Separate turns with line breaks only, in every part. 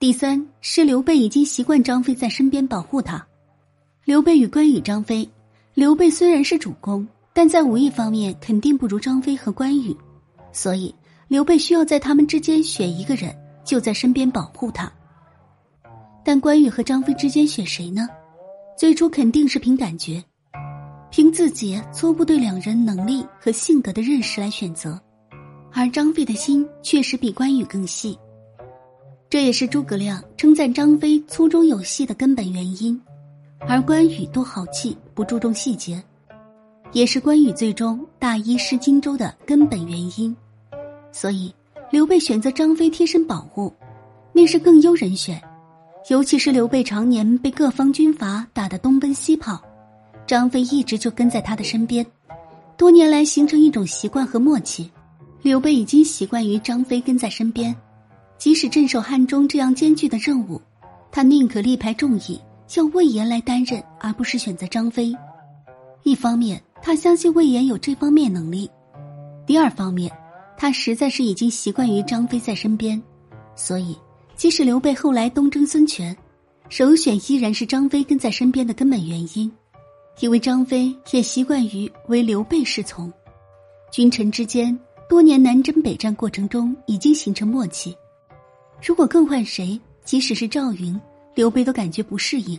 第三是刘备已经习惯张飞在身边保护他。刘备与关羽、张飞，刘备虽然是主公，但在武艺方面肯定不如张飞和关羽，所以刘备需要在他们之间选一个人，就在身边保护他。但关羽和张飞之间选谁呢？最初肯定是凭感觉，凭自己初步对两人能力和性格的认识来选择，而张飞的心确实比关羽更细。这也是诸葛亮称赞张飞粗中有细的根本原因，而关羽多豪气不注重细节，也是关羽最终大意失荆州的根本原因。所以，刘备选择张飞贴身保护，那是更优人选。尤其是刘备常年被各方军阀打得东奔西跑，张飞一直就跟在他的身边，多年来形成一种习惯和默契。刘备已经习惯于张飞跟在身边。即使镇守汉中这样艰巨的任务，他宁可力排众议，叫魏延来担任，而不是选择张飞。一方面，他相信魏延有这方面能力；第二方面，他实在是已经习惯于张飞在身边，所以即使刘备后来东征孙权，首选依然是张飞跟在身边的根本原因，因为张飞也习惯于为刘备侍从。君臣之间多年南征北战过程中已经形成默契。如果更换谁，即使是赵云，刘备都感觉不适应。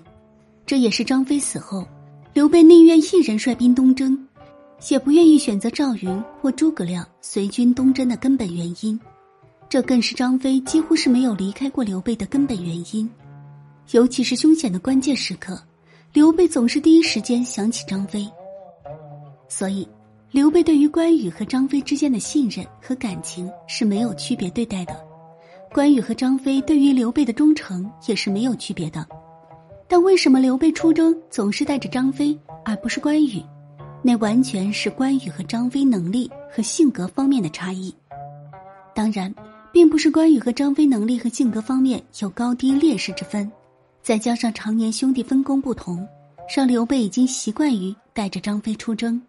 这也是张飞死后，刘备宁愿一人率兵东征，也不愿意选择赵云或诸葛亮随军东征的根本原因。这更是张飞几乎是没有离开过刘备的根本原因。尤其是凶险的关键时刻，刘备总是第一时间想起张飞。所以，刘备对于关羽和张飞之间的信任和感情是没有区别对待的。关羽和张飞对于刘备的忠诚也是没有区别的，但为什么刘备出征总是带着张飞而不是关羽？那完全是关羽和张飞能力和性格方面的差异。当然，并不是关羽和张飞能力和性格方面有高低劣势之分，再加上常年兄弟分工不同，让刘备已经习惯于带着张飞出征。